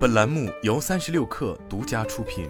本栏目由三十六氪独家出品。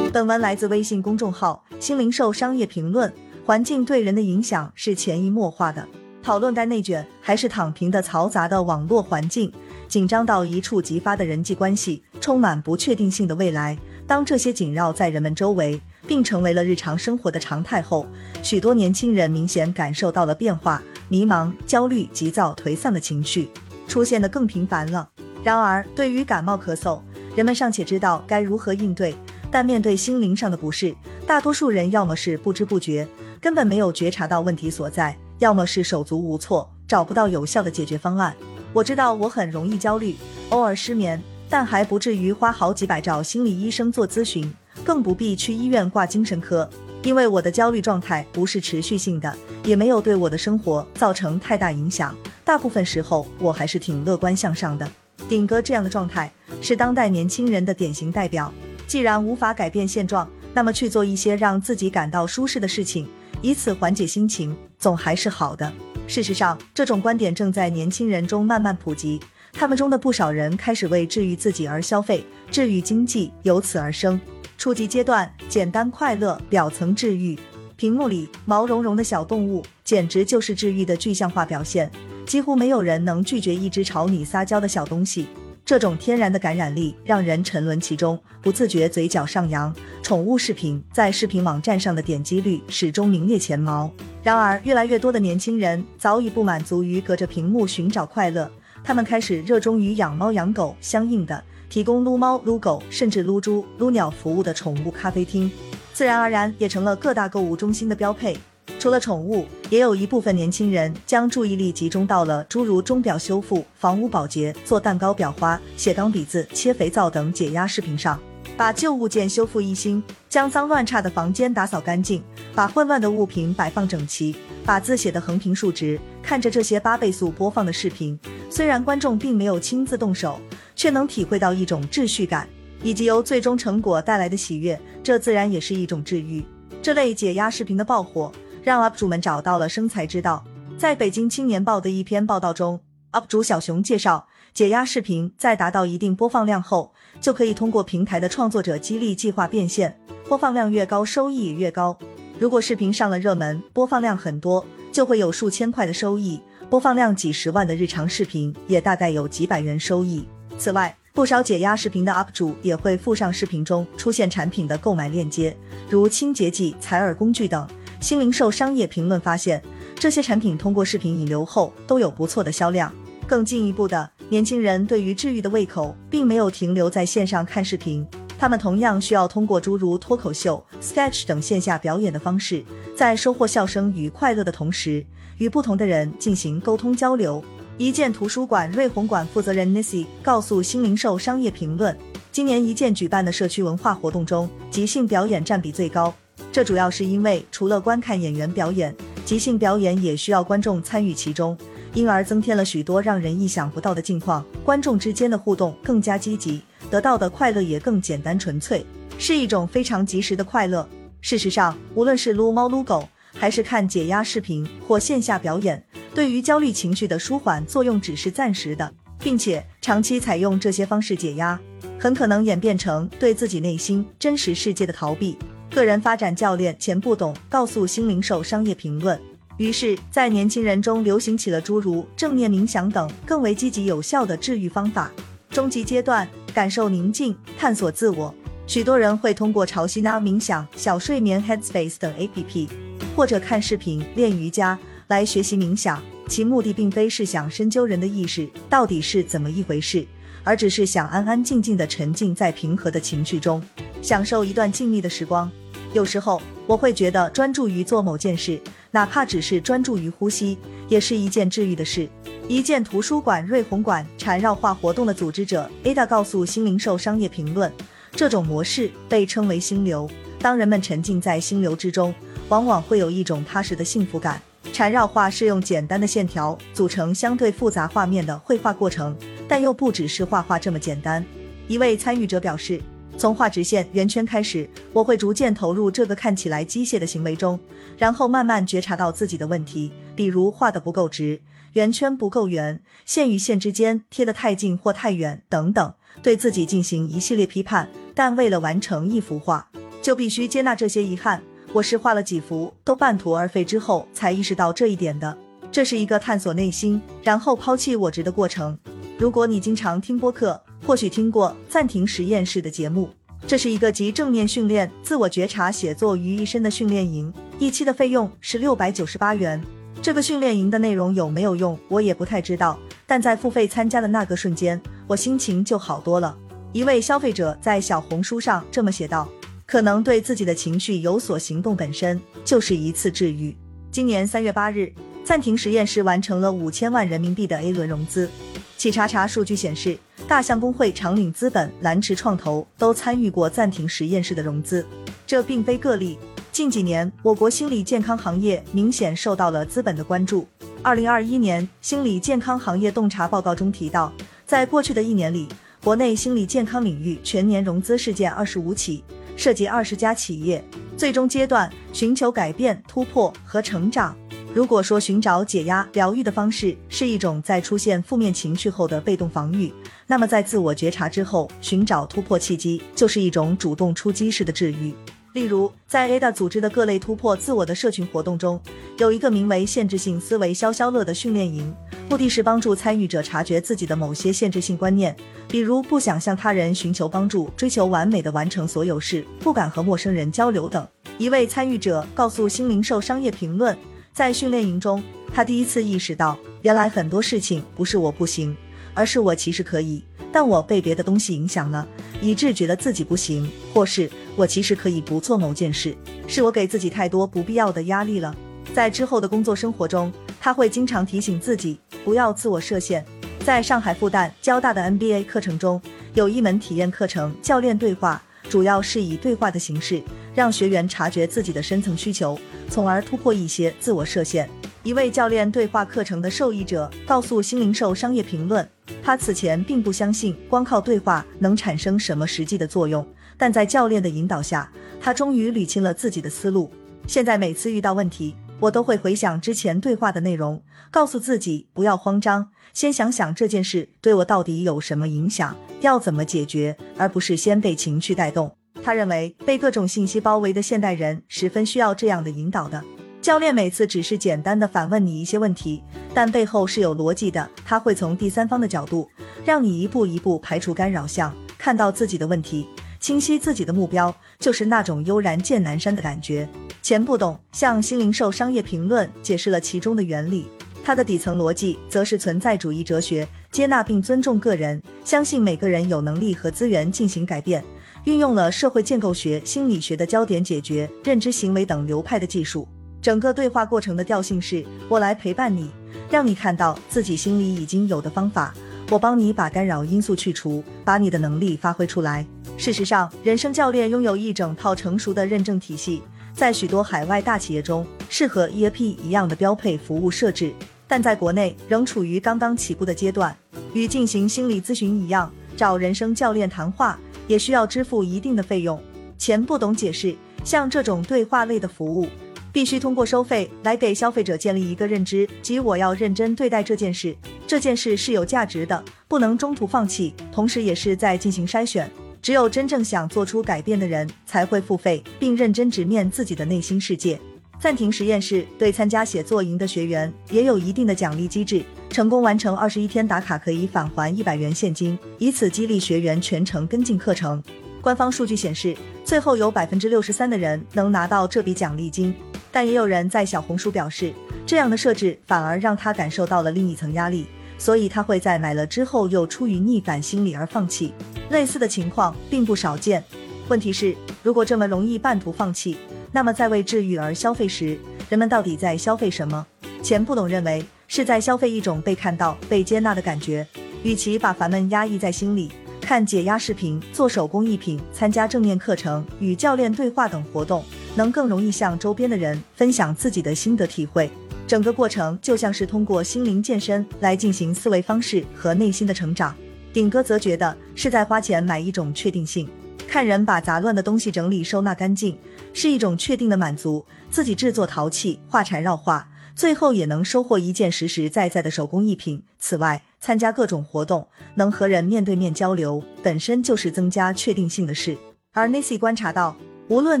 本文来自微信公众号“新零售商业评论”。环境对人的影响是潜移默化的。讨论该内卷还是躺平的嘈杂的网络环境，紧张到一触即发的人际关系，充满不确定性的未来。当这些紧绕在人们周围，并成为了日常生活的常态后，许多年轻人明显感受到了变化。迷茫、焦虑、急躁、颓丧的情绪出现的更频繁了。然而，对于感冒咳嗽，人们尚且知道该如何应对；但面对心灵上的不适，大多数人要么是不知不觉，根本没有觉察到问题所在；要么是手足无措，找不到有效的解决方案。我知道我很容易焦虑，偶尔失眠，但还不至于花好几百找心理医生做咨询，更不必去医院挂精神科。因为我的焦虑状态不是持续性的，也没有对我的生活造成太大影响。大部分时候我还是挺乐观向上的。顶哥这样的状态是当代年轻人的典型代表。既然无法改变现状，那么去做一些让自己感到舒适的事情，以此缓解心情，总还是好的。事实上，这种观点正在年轻人中慢慢普及。他们中的不少人开始为治愈自己而消费，治愈经济由此而生。初级阶段，简单快乐，表层治愈。屏幕里毛茸茸的小动物，简直就是治愈的具象化表现。几乎没有人能拒绝一只朝你撒娇的小东西。这种天然的感染力让人沉沦其中，不自觉嘴角上扬。宠物视频在视频网站上的点击率始终名列前茅。然而，越来越多的年轻人早已不满足于隔着屏幕寻找快乐，他们开始热衷于养猫养狗，相应的。提供撸猫、撸狗，甚至撸猪、撸鸟服务的宠物咖啡厅，自然而然也成了各大购物中心的标配。除了宠物，也有一部分年轻人将注意力集中到了诸如钟表修复、房屋保洁、做蛋糕裱花、写钢笔字、切肥皂等解压视频上，把旧物件修复一新，将脏乱差的房间打扫干净，把混乱的物品摆放整齐，把字写得横平竖直。看着这些八倍速播放的视频，虽然观众并没有亲自动手。却能体会到一种秩序感，以及由最终成果带来的喜悦，这自然也是一种治愈。这类解压视频的爆火，让 UP 主们找到了生财之道。在北京青年报的一篇报道中，UP 主小熊介绍，解压视频在达到一定播放量后，就可以通过平台的创作者激励计划变现，播放量越高，收益也越高。如果视频上了热门，播放量很多，就会有数千块的收益；播放量几十万的日常视频，也大概有几百元收益。此外，不少解压视频的 UP 主也会附上视频中出现产品的购买链接，如清洁剂、采耳工具等。新零售商业评论发现，这些产品通过视频引流后都有不错的销量。更进一步的，年轻人对于治愈的胃口并没有停留在线上看视频，他们同样需要通过诸如脱口秀、sketch 等线下表演的方式，在收获笑声与快乐的同时，与不同的人进行沟通交流。一建图书馆瑞红馆负责人 Nissy 告诉新零售商业评论，今年一建举办的社区文化活动中，即兴表演占比最高。这主要是因为除了观看演员表演，即兴表演也需要观众参与其中，因而增添了许多让人意想不到的境况。观众之间的互动更加积极，得到的快乐也更简单纯粹，是一种非常及时的快乐。事实上，无论是撸猫撸狗，还是看解压视频或线下表演。对于焦虑情绪的舒缓作用只是暂时的，并且长期采用这些方式解压，很可能演变成对自己内心真实世界的逃避。个人发展教练钱不懂告诉新零售商业评论，于是，在年轻人中流行起了诸如正念冥想等更为积极有效的治愈方法。中级阶段，感受宁静，探索自我，许多人会通过潮汐拉冥想、小睡眠 Headspace 等 APP，或者看视频练瑜伽。来学习冥想，其目的并非是想深究人的意识到底是怎么一回事，而只是想安安静静的沉浸在平和的情绪中，享受一段静谧的时光。有时候我会觉得专注于做某件事，哪怕只是专注于呼吸，也是一件治愈的事。一件图书馆瑞红馆缠绕画活动的组织者 Ada 告诉新零售商业评论，这种模式被称为心流。当人们沉浸在心流之中，往往会有一种踏实的幸福感。缠绕画是用简单的线条组成相对复杂画面的绘画过程，但又不只是画画这么简单。一位参与者表示，从画直线、圆圈开始，我会逐渐投入这个看起来机械的行为中，然后慢慢觉察到自己的问题，比如画的不够直，圆圈不够圆，线与线之间贴得太近或太远等等，对自己进行一系列批判。但为了完成一幅画，就必须接纳这些遗憾。我是画了几幅都半途而废之后，才意识到这一点的。这是一个探索内心，然后抛弃我执的过程。如果你经常听播客，或许听过暂停实验室的节目。这是一个集正面训练、自我觉察、写作于一身的训练营，一期的费用是六百九十八元。这个训练营的内容有没有用，我也不太知道。但在付费参加的那个瞬间，我心情就好多了。一位消费者在小红书上这么写道：“可能对自己的情绪有所行动，本身就是一次治愈。”今年三月八日，暂停实验室完成了五千万人民币的 A 轮融资。企查查数据显示。大象公会、长岭资本、蓝驰创投都参与过暂停实验室的融资，这并非个例。近几年，我国心理健康行业明显受到了资本的关注。二零二一年心理健康行业洞察报告中提到，在过去的一年里，国内心理健康领域全年融资事件二十五起，涉及二十家企业。最终阶段，寻求改变、突破和成长。如果说寻找解压疗愈的方式是一种在出现负面情绪后的被动防御，那么在自我觉察之后寻找突破契机，就是一种主动出击式的治愈。例如，在 Ada 组织的各类突破自我的社群活动中，有一个名为“限制性思维消消乐”的训练营，目的是帮助参与者察觉自己的某些限制性观念，比如不想向他人寻求帮助、追求完美的完成所有事、不敢和陌生人交流等。一位参与者告诉《新零售商业评论》。在训练营中，他第一次意识到，原来很多事情不是我不行，而是我其实可以，但我被别的东西影响了，以致觉得自己不行，或是我其实可以不做某件事，是我给自己太多不必要的压力了。在之后的工作生活中，他会经常提醒自己不要自我设限。在上海复旦、交大的 MBA 课程中，有一门体验课程——教练对话，主要是以对话的形式，让学员察觉自己的深层需求。从而突破一些自我设限。一位教练对话课程的受益者告诉《新零售商业评论》，他此前并不相信光靠对话能产生什么实际的作用，但在教练的引导下，他终于理清了自己的思路。现在每次遇到问题，我都会回想之前对话的内容，告诉自己不要慌张，先想想这件事对我到底有什么影响，要怎么解决，而不是先被情绪带动。他认为被各种信息包围的现代人十分需要这样的引导的教练。每次只是简单的反问你一些问题，但背后是有逻辑的。他会从第三方的角度，让你一步一步排除干扰项，看到自己的问题，清晰自己的目标，就是那种悠然见南山的感觉。钱不懂向新零售商业评论解释了其中的原理。它的底层逻辑则是存在主义哲学，接纳并尊重个人，相信每个人有能力和资源进行改变。运用了社会建构学、心理学的焦点解决、认知行为等流派的技术。整个对话过程的调性是：我来陪伴你，让你看到自己心里已经有的方法，我帮你把干扰因素去除，把你的能力发挥出来。事实上，人生教练拥有一整套成熟的认证体系，在许多海外大企业中是和 EAP 一样的标配服务设置，但在国内仍处于刚刚起步的阶段。与进行心理咨询一样，找人生教练谈话。也需要支付一定的费用。钱不懂解释，像这种对话类的服务，必须通过收费来给消费者建立一个认知，即我要认真对待这件事，这件事是有价值的，不能中途放弃。同时，也是在进行筛选。只有真正想做出改变的人，才会付费，并认真直面自己的内心世界。暂停实验室对参加写作营的学员也有一定的奖励机制，成功完成二十一天打卡可以返还一百元现金，以此激励学员全程跟进课程。官方数据显示，最后有百分之六十三的人能拿到这笔奖励金，但也有人在小红书表示，这样的设置反而让他感受到了另一层压力，所以他会在买了之后又出于逆反心理而放弃。类似的情况并不少见。问题是，如果这么容易半途放弃？那么，在为治愈而消费时，人们到底在消费什么？钱不懂认为是在消费一种被看到、被接纳的感觉。与其把烦闷压抑在心里，看解压视频、做手工艺品、参加正念课程、与教练对话等活动，能更容易向周边的人分享自己的心得体会。整个过程就像是通过心灵健身来进行思维方式和内心的成长。顶哥则觉得是在花钱买一种确定性。看人把杂乱的东西整理收纳干净，是一种确定的满足。自己制作陶器、画缠绕画，最后也能收获一件实实在在的手工艺品。此外，参加各种活动，能和人面对面交流，本身就是增加确定性的事。而 Nancy 观察到，无论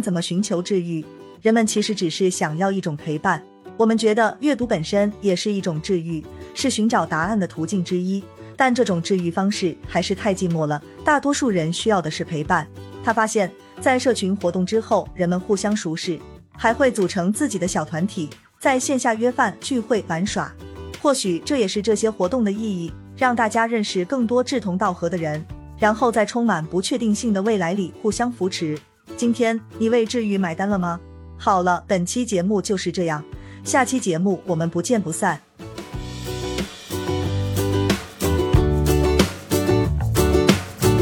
怎么寻求治愈，人们其实只是想要一种陪伴。我们觉得阅读本身也是一种治愈，是寻找答案的途径之一。但这种治愈方式还是太寂寞了，大多数人需要的是陪伴。他发现，在社群活动之后，人们互相熟识，还会组成自己的小团体，在线下约饭聚会玩耍。或许这也是这些活动的意义，让大家认识更多志同道合的人，然后在充满不确定性的未来里互相扶持。今天你为治愈买单了吗？好了，本期节目就是这样，下期节目我们不见不散。